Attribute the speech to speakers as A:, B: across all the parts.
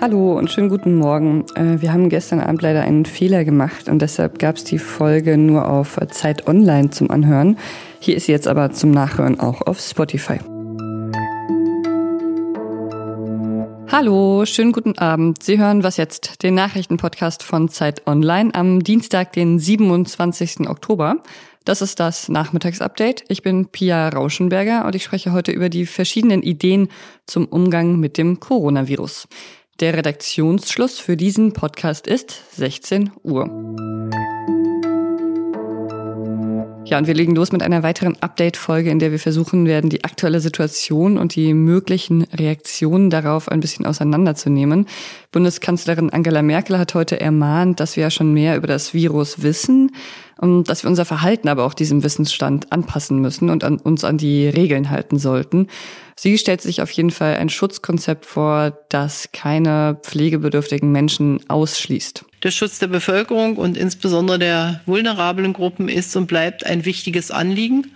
A: Hallo und schönen guten Morgen. Äh, wir haben gestern Abend leider einen Fehler gemacht und deshalb gab es die Folge nur auf Zeit Online zum Anhören. Hier ist sie jetzt aber zum Nachhören auch auf Spotify. Hallo, schönen guten Abend. Sie hören was jetzt, den Nachrichtenpodcast von Zeit Online am Dienstag, den 27. Oktober. Das ist das Nachmittagsupdate. Ich bin Pia Rauschenberger und ich spreche heute über die verschiedenen Ideen zum Umgang mit dem Coronavirus. Der Redaktionsschluss für diesen Podcast ist 16 Uhr. Ja, und wir legen los mit einer weiteren Update-Folge, in der wir versuchen werden, die aktuelle Situation und die möglichen Reaktionen darauf ein bisschen auseinanderzunehmen. Bundeskanzlerin Angela Merkel hat heute ermahnt, dass wir ja schon mehr über das Virus wissen dass wir unser Verhalten aber auch diesem Wissensstand anpassen müssen und an, uns an die Regeln halten sollten. Sie stellt sich auf jeden Fall ein Schutzkonzept vor, das keine pflegebedürftigen Menschen ausschließt.
B: Der Schutz der Bevölkerung und insbesondere der vulnerablen Gruppen ist und bleibt ein wichtiges Anliegen.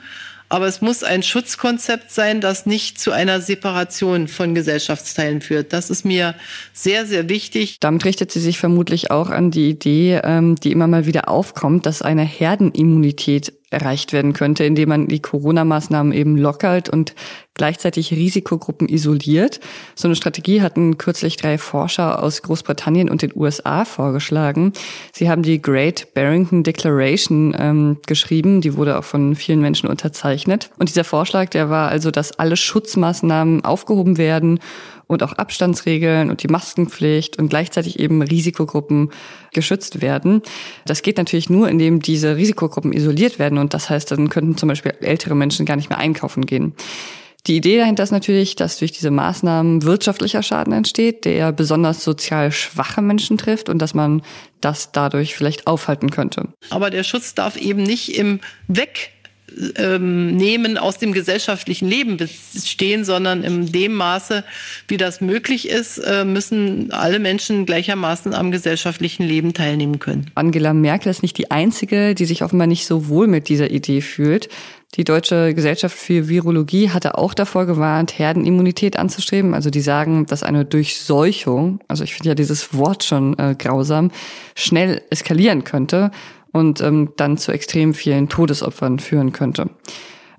B: Aber es muss ein Schutzkonzept sein, das nicht zu einer Separation von Gesellschaftsteilen führt. Das ist mir sehr, sehr wichtig.
A: Damit richtet sie sich vermutlich auch an die Idee, ähm, die immer mal wieder aufkommt, dass eine Herdenimmunität erreicht werden könnte, indem man die Corona-Maßnahmen eben lockert und gleichzeitig Risikogruppen isoliert. So eine Strategie hatten kürzlich drei Forscher aus Großbritannien und den USA vorgeschlagen. Sie haben die Great Barrington Declaration ähm, geschrieben, die wurde auch von vielen Menschen unterzeichnet. Und dieser Vorschlag, der war also, dass alle Schutzmaßnahmen aufgehoben werden und auch Abstandsregeln und die Maskenpflicht und gleichzeitig eben Risikogruppen geschützt werden. Das geht natürlich nur, indem diese Risikogruppen isoliert werden und das heißt, dann könnten zum Beispiel ältere Menschen gar nicht mehr einkaufen gehen. Die Idee dahinter ist natürlich, dass durch diese Maßnahmen wirtschaftlicher Schaden entsteht, der besonders sozial schwache Menschen trifft und dass man das dadurch vielleicht aufhalten könnte.
B: Aber der Schutz darf eben nicht im Weg ähm, nehmen aus dem gesellschaftlichen Leben bestehen, sondern in dem Maße, wie das möglich ist, äh, müssen alle Menschen gleichermaßen am gesellschaftlichen Leben teilnehmen können.
A: Angela Merkel ist nicht die einzige, die sich offenbar nicht so wohl mit dieser Idee fühlt. Die Deutsche Gesellschaft für Virologie hatte auch davor gewarnt, Herdenimmunität anzustreben. Also die sagen, dass eine Durchseuchung, also ich finde ja dieses Wort schon äh, grausam, schnell eskalieren könnte und ähm, dann zu extrem vielen Todesopfern führen könnte.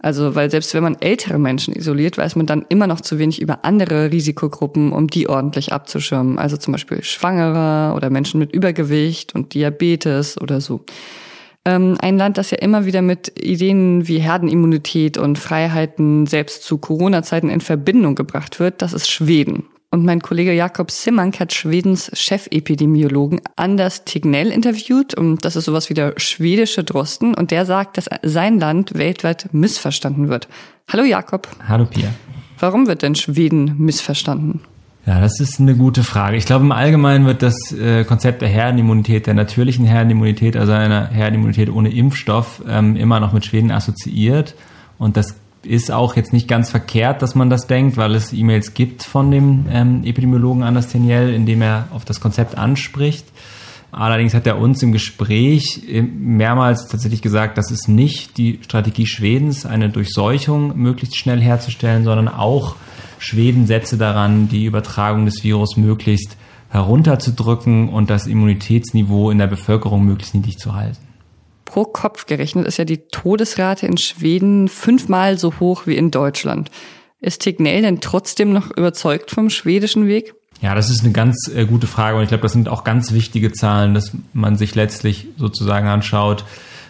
A: Also, weil selbst wenn man ältere Menschen isoliert, weiß man dann immer noch zu wenig über andere Risikogruppen, um die ordentlich abzuschirmen. Also zum Beispiel Schwangere oder Menschen mit Übergewicht und Diabetes oder so. Ähm, ein Land, das ja immer wieder mit Ideen wie Herdenimmunität und Freiheiten selbst zu Corona-Zeiten in Verbindung gebracht wird, das ist Schweden. Und mein Kollege Jakob Simmank hat Schwedens Chefepidemiologen Anders Tignell interviewt. Und das ist sowas wie der schwedische Drosten. Und der sagt, dass sein Land weltweit missverstanden wird. Hallo Jakob.
C: Hallo Pia.
A: Warum wird denn Schweden missverstanden?
C: Ja, das ist eine gute Frage. Ich glaube, im Allgemeinen wird das äh, Konzept der Herdenimmunität, der natürlichen Herdenimmunität, also einer Herdenimmunität ohne Impfstoff, ähm, immer noch mit Schweden assoziiert. Und das ist auch jetzt nicht ganz verkehrt, dass man das denkt, weil es E-Mails gibt von dem ähm, Epidemiologen Anders Teniel, in dem er auf das Konzept anspricht. Allerdings hat er uns im Gespräch äh, mehrmals tatsächlich gesagt, das ist nicht die Strategie Schwedens, eine Durchseuchung möglichst schnell herzustellen, sondern auch Schweden setze daran, die Übertragung des Virus möglichst herunterzudrücken und das Immunitätsniveau in der Bevölkerung möglichst niedrig zu halten
A: pro Kopf gerechnet ist ja die Todesrate in Schweden fünfmal so hoch wie in Deutschland. Ist Tegnell denn trotzdem noch überzeugt vom schwedischen Weg?
C: Ja, das ist eine ganz äh, gute Frage und ich glaube, das sind auch ganz wichtige Zahlen, dass man sich letztlich sozusagen anschaut,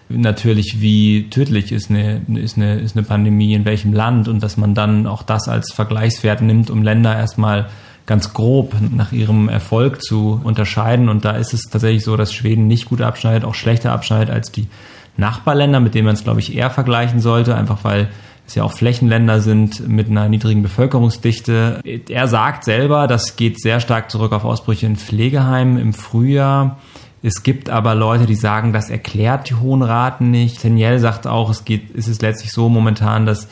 C: natürlich, wie tödlich ist eine, ist eine, ist eine Pandemie in welchem Land und dass man dann auch das als Vergleichswert nimmt, um Länder erstmal ganz grob nach ihrem Erfolg zu unterscheiden. Und da ist es tatsächlich so, dass Schweden nicht gut abschneidet, auch schlechter abschneidet als die Nachbarländer, mit denen man es, glaube ich, eher vergleichen sollte, einfach weil es ja auch Flächenländer sind mit einer niedrigen Bevölkerungsdichte. Er sagt selber, das geht sehr stark zurück auf Ausbrüche in Pflegeheimen im Frühjahr. Es gibt aber Leute, die sagen, das erklärt die hohen Raten nicht. Daniel sagt auch, es geht, es ist letztlich so momentan, dass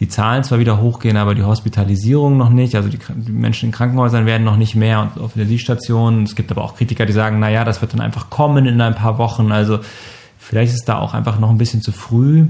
C: die Zahlen zwar wieder hochgehen, aber die Hospitalisierung noch nicht. Also die, die Menschen in Krankenhäusern werden noch nicht mehr und auf Intensivstationen. Es gibt aber auch Kritiker, die sagen, na ja, das wird dann einfach kommen in ein paar Wochen. Also vielleicht ist da auch einfach noch ein bisschen zu früh.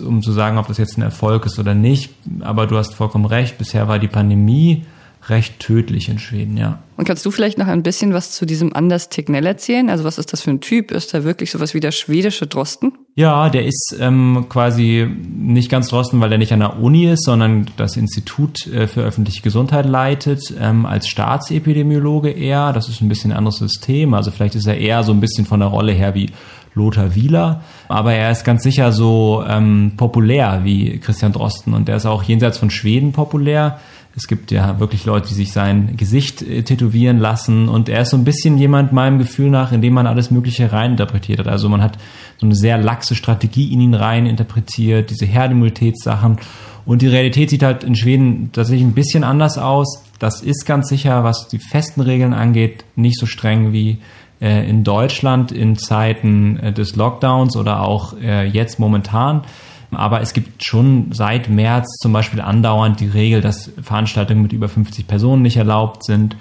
C: um zu sagen, ob das jetzt ein Erfolg ist oder nicht. Aber du hast vollkommen recht, bisher war die Pandemie recht tödlich in Schweden, ja.
A: Und kannst du vielleicht noch ein bisschen was zu diesem Anders Tegnell erzählen? Also was ist das für ein Typ? Ist er wirklich sowas wie der schwedische Drosten?
C: Ja, der ist ähm, quasi nicht ganz Drosten, weil er nicht an der Uni ist, sondern das Institut äh, für öffentliche Gesundheit leitet, ähm, als Staatsepidemiologe eher. Das ist ein bisschen ein anderes System. Also vielleicht ist er eher so ein bisschen von der Rolle her wie Lothar Wieler. Aber er ist ganz sicher so ähm, populär wie Christian Drosten und der ist auch jenseits von Schweden populär. Es gibt ja wirklich Leute, die sich sein Gesicht äh, tätowieren lassen und er ist so ein bisschen jemand meinem Gefühl nach, in dem man alles Mögliche reininterpretiert hat. Also man hat so eine sehr laxe Strategie in ihn reininterpretiert, diese Herdimmunitätssachen und die Realität sieht halt in Schweden tatsächlich ein bisschen anders aus. Das ist ganz sicher, was die festen Regeln angeht, nicht so streng wie äh, in Deutschland in Zeiten äh, des Lockdowns oder auch jetzt momentan. Aber es gibt schon seit März zum Beispiel andauernd die Regel, dass Veranstaltungen mit über 50 Personen nicht erlaubt sind.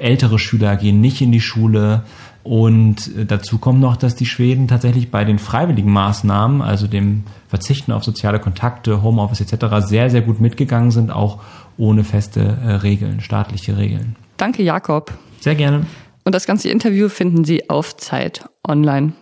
C: Ältere Schüler gehen nicht in die Schule. Und dazu kommt noch, dass die Schweden tatsächlich bei den freiwilligen Maßnahmen, also dem Verzichten auf soziale Kontakte, Homeoffice etc., sehr, sehr gut mitgegangen sind, auch ohne feste äh, Regeln, staatliche Regeln.
A: Danke, Jakob.
C: Sehr gerne.
A: Und das ganze Interview finden Sie auf Zeit online.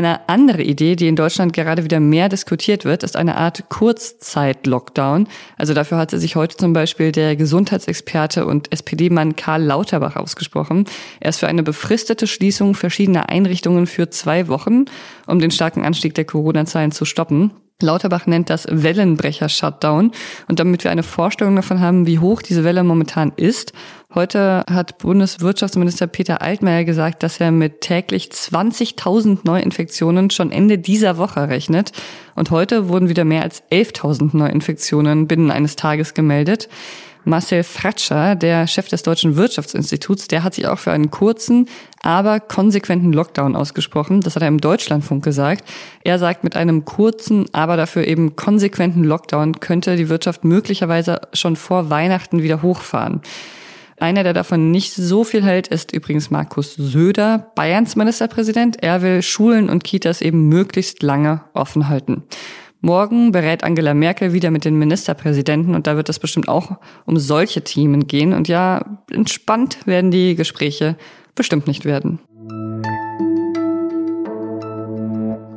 A: Eine andere Idee, die in Deutschland gerade wieder mehr diskutiert wird, ist eine Art Kurzzeit-Lockdown. Also dafür hatte sich heute zum Beispiel der Gesundheitsexperte und SPD-Mann Karl Lauterbach ausgesprochen. Er ist für eine befristete Schließung verschiedener Einrichtungen für zwei Wochen, um den starken Anstieg der Corona-Zahlen zu stoppen. Lauterbach nennt das Wellenbrecher-Shutdown. Und damit wir eine Vorstellung davon haben, wie hoch diese Welle momentan ist, heute hat Bundeswirtschaftsminister Peter Altmaier gesagt, dass er mit täglich 20.000 Neuinfektionen schon Ende dieser Woche rechnet. Und heute wurden wieder mehr als 11.000 Neuinfektionen binnen eines Tages gemeldet. Marcel Fratscher, der Chef des Deutschen Wirtschaftsinstituts, der hat sich auch für einen kurzen, aber konsequenten Lockdown ausgesprochen. Das hat er im Deutschlandfunk gesagt. Er sagt, mit einem kurzen, aber dafür eben konsequenten Lockdown könnte die Wirtschaft möglicherweise schon vor Weihnachten wieder hochfahren. Einer, der davon nicht so viel hält, ist übrigens Markus Söder, Bayerns Ministerpräsident. Er will Schulen und Kitas eben möglichst lange offen halten. Morgen berät Angela Merkel wieder mit den Ministerpräsidenten und da wird es bestimmt auch um solche Themen gehen. Und ja, entspannt werden die Gespräche bestimmt nicht werden.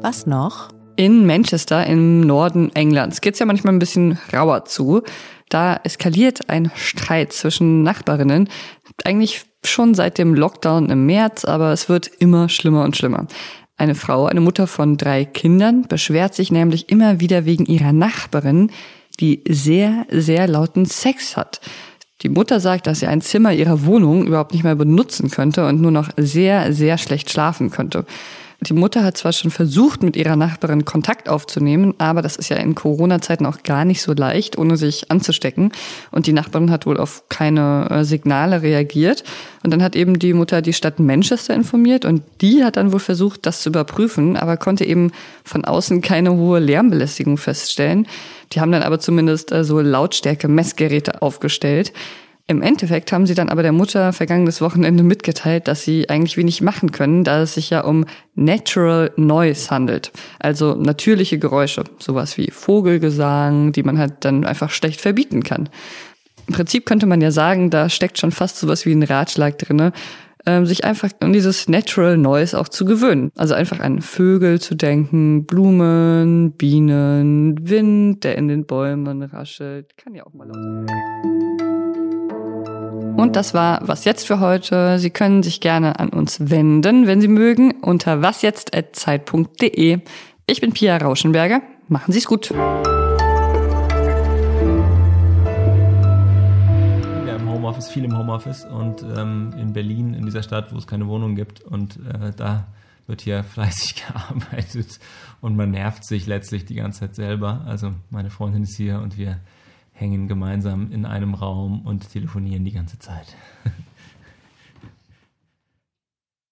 D: Was noch?
A: In Manchester im Norden Englands geht's ja manchmal ein bisschen rauer zu. Da eskaliert ein Streit zwischen Nachbarinnen. Eigentlich schon seit dem Lockdown im März, aber es wird immer schlimmer und schlimmer. Eine Frau, eine Mutter von drei Kindern, beschwert sich nämlich immer wieder wegen ihrer Nachbarin, die sehr, sehr lauten Sex hat. Die Mutter sagt, dass sie ein Zimmer ihrer Wohnung überhaupt nicht mehr benutzen könnte und nur noch sehr, sehr schlecht schlafen könnte. Die Mutter hat zwar schon versucht, mit ihrer Nachbarin Kontakt aufzunehmen, aber das ist ja in Corona-Zeiten auch gar nicht so leicht, ohne sich anzustecken. Und die Nachbarin hat wohl auf keine äh, Signale reagiert. Und dann hat eben die Mutter die Stadt Manchester informiert und die hat dann wohl versucht, das zu überprüfen, aber konnte eben von außen keine hohe Lärmbelästigung feststellen. Die haben dann aber zumindest äh, so Lautstärke-Messgeräte aufgestellt. Im Endeffekt haben sie dann aber der Mutter vergangenes Wochenende mitgeteilt, dass sie eigentlich wenig machen können, da es sich ja um Natural Noise handelt. Also natürliche Geräusche, sowas wie Vogelgesang, die man halt dann einfach schlecht verbieten kann. Im Prinzip könnte man ja sagen, da steckt schon fast sowas wie ein Ratschlag drinne, ähm, sich einfach an dieses Natural Noise auch zu gewöhnen. Also einfach an Vögel zu denken, Blumen, Bienen, Wind, der in den Bäumen raschelt. Kann ja auch mal laut sein. Und das war was jetzt für heute. Sie können sich gerne an uns wenden, wenn Sie mögen, unter wasjetzt.zeit.de. Ich bin Pia Rauschenberger. Machen Sie es gut.
C: Ja, im Homeoffice, viel im Homeoffice und ähm, in Berlin, in dieser Stadt, wo es keine Wohnung gibt. Und äh, da wird hier fleißig gearbeitet und man nervt sich letztlich die ganze Zeit selber. Also meine Freundin ist hier und wir hängen gemeinsam in einem Raum und telefonieren die ganze Zeit.